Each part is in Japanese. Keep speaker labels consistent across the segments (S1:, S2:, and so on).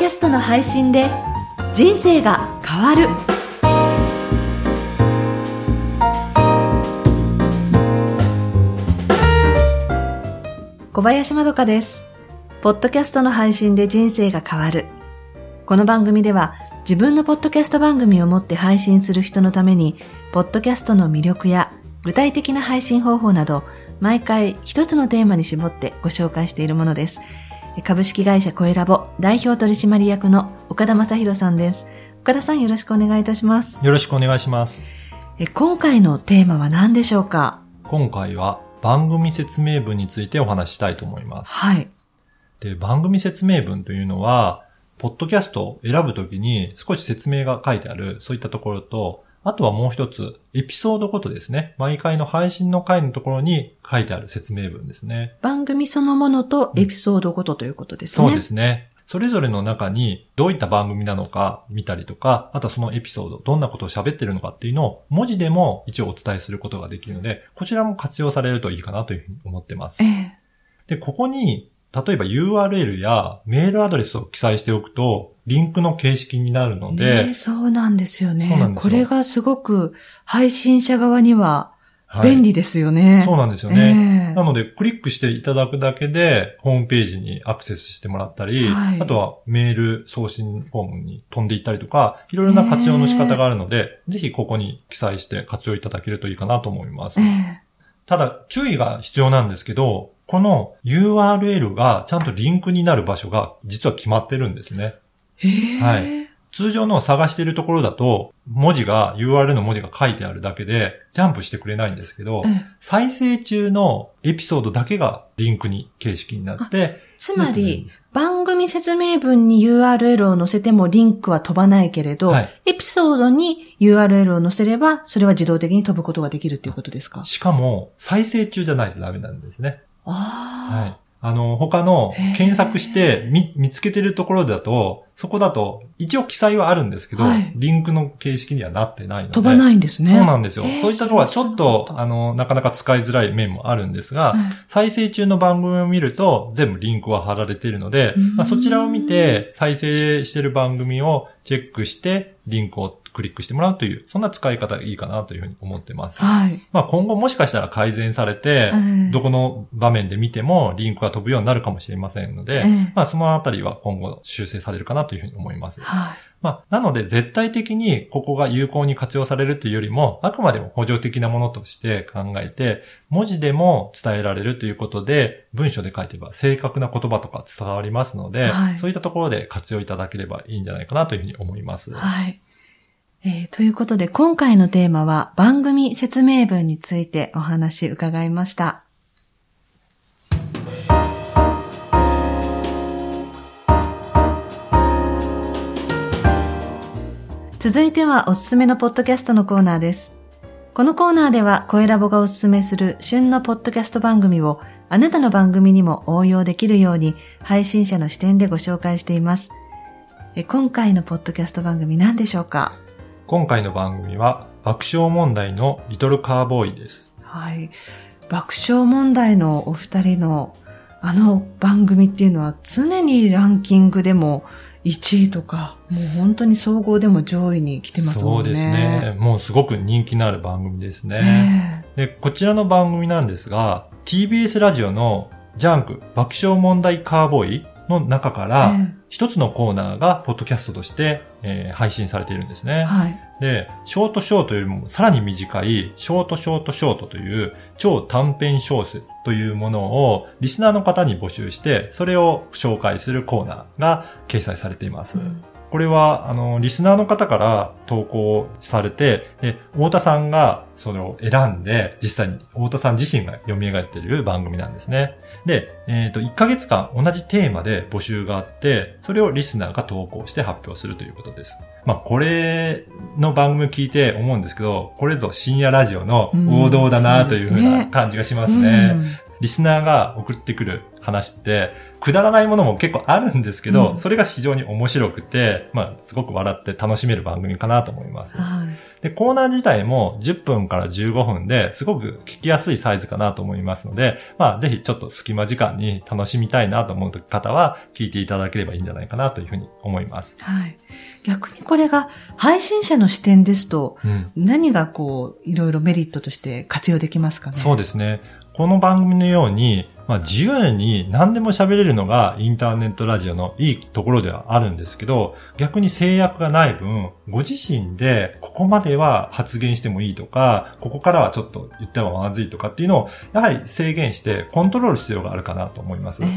S1: キャストの配信で人生が変わる。小林まどかです。ポッドキャストの配信で人生が変わる。この番組では自分のポッドキャスト番組を持って配信する人のためにポッドキャストの魅力や具体的な配信方法など毎回一つのテーマに絞ってご紹介しているものです。株式会社コエラボ代表取締役の岡田正宏さんです。岡田さんよろしくお願いいたします。
S2: よろしくお願いします。
S1: え今回のテーマは何でしょうか？
S2: 今回は番組説明文についてお話ししたいと思います。
S1: はい。
S2: で、番組説明文というのは、ポッドキャストを選ぶときに少し説明が書いてある、そういったところと、あとはもう一つ、エピソードごとですね。毎回の配信の回のところに書いてある説明文ですね。
S1: 番組そのものとエピソードごとということですね。
S2: そうですね。それぞれの中にどういった番組なのか見たりとか、あとはそのエピソード、どんなことを喋ってるのかっていうのを文字でも一応お伝えすることができるので、こちらも活用されるといいかなというふうに思ってます。
S1: え
S2: で、ここに例えば URL やメールアドレスを記載しておくと、リンクの形式になるので。
S1: ね、そうなんですよね。これがすごく配信者側には便利ですよね。
S2: はい、そうなんですよね、えー、なので、クリックしていただくだけで、ホームページにアクセスしてもらったり、はい、あとはメール送信フォームに飛んでいったりとか、いろいろな活用の仕方があるので、えー、ぜひここに記載して活用いただけるといいかなと思います。えー、ただ、注意が必要なんですけど、この URL がちゃんとリンクになる場所が実は決まってるんですね。
S1: はい。
S2: 通常の探しているところだと、文字が、URL の文字が書いてあるだけで、ジャンプしてくれないんですけど、うん、再生中のエピソードだけがリンクに、形式になって、
S1: つまり、番組説明文に URL を載せてもリンクは飛ばないけれど、はい、エピソードに URL を載せれば、それは自動的に飛ぶことができるっていうことですか？
S2: しかも、再生中じゃないとダメなんですね。
S1: ああ。はい。
S2: あの、他の検索して見見つけてるところだと、そこだと一応記載はあるんですけど、はい、リンクの形式にはなってないので。
S1: 飛ばないんですね。
S2: そうなんですよ。そういったところはちょっと、あの、なかなか使いづらい面もあるんですが、はい、再生中の番組を見ると全部リンクは貼られているので、まあ、そちらを見て再生してる番組をチェックしてリンクをクリックしてもらうという、そんな使い方がいいかなというふうに思ってます。
S1: はい。
S2: まあ今後もしかしたら改善されて、どこの場面で見てもリンクが飛ぶようになるかもしれませんので、まあそのあたりは今後修正されるかなというふうに思います。
S1: はい。
S2: まあ、なので絶対的にここが有効に活用されるというよりも、あくまでも補助的なものとして考えて、文字でも伝えられるということで、文章で書いてれば正確な言葉とか伝わりますので、はい、そういったところで活用いただければいいんじゃないかなというふうに思います。
S1: はい。えー、ということで今回のテーマは番組説明文についてお話伺いました。続いてはおすすめのポッドキャストのコーナーです。このコーナーでは声ラボがおすすめする旬のポッドキャスト番組をあなたの番組にも応用できるように配信者の視点でご紹介しています。今回のポッドキャスト番組何でしょうか？
S2: 今回の番組は爆笑問題のリトルカーボーイです。
S1: はい。爆笑問題のお二人のあの番組っていうのは常にランキングでも1位とか、もう本当に総合でも上位に来てますもんね。そうですね。
S2: もうすごく人気のある番組ですね。でこちらの番組なんですが、TBS ラジオのジャンク爆笑問題カーボーイの中から、一つのコーナーがポッドキャストとして、えー、配信されているんですね。
S1: はい。
S2: で、ショートショートよりもさらに短いショートショートショートという超短編小説というものをリスナーの方に募集して、それを紹介するコーナーが掲載されています。うんこれは、あの、リスナーの方から投稿されて、で、太田さんがそれを選んで、実際に太田さん自身が読み描いている番組なんですね。で、えっ、ー、と、1ヶ月間同じテーマで募集があって、それをリスナーが投稿して発表するということです。まあ、これの番組を聞いて思うんですけど、これぞ深夜ラジオの王道だなというふうな感じがしますね。リスナーが送ってくる話って、くだらないものも結構あるんですけど、うん、それが非常に面白くて、まあ、すごく笑って楽しめる番組かなと思います。
S1: はい、
S2: で、コーナー自体も10分から15分ですごく聞きやすいサイズかなと思いますので、まあぜひちょっと隙間時間に楽しみたいなと思う方は聞いていただければいいんじゃないかなというふうに思います。
S1: はい。逆にこれが配信者の視点ですと、何がこう、いろいろメリットとして活用できますかね？
S2: そうですね。この番組のように、まあ、自由に何でも喋れるのがインターネットラジオのいいところではあるんですけど、逆に制約がない分、ご自身でここまでは発言してもいいとか、ここからはちょっと言ってはまずいとかっていうのを、やはり制限してコントロール必要があるかなと思います。えー、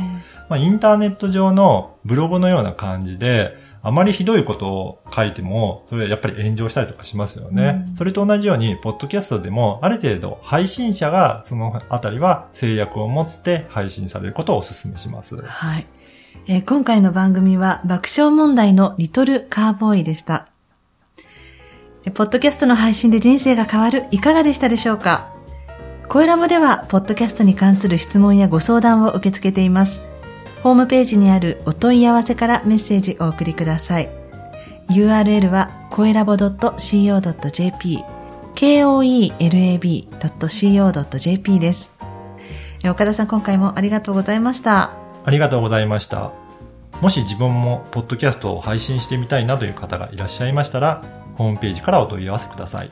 S2: まあ、インターネット上のブログのような感じで、あまりひどいことを書いても、それはやっぱり炎上したりとかしますよね。うん、それと同じように、ポッドキャストでも、ある程度配信者がそのあたりは制約を持って配信されることをお勧めします。
S1: はい。えー、今回の番組は爆笑問題のリトルカーボーイでした。ポッドキャストの配信で人生が変わる、いかがでしたでしょうか？声ラボでは、ポッドキャストに関する質問やご相談を受け付けています。ホームページにあるお問い合わせからメッセージをお送りください。URL は、コエラボ .co.jp、koelab.co.jp です。岡田さん、今回もありがとうございました。
S2: ありがとうございました。もし自分もポッドキャストを配信してみたいなという方がいらっしゃいましたら、ホームページからお問い合わせください。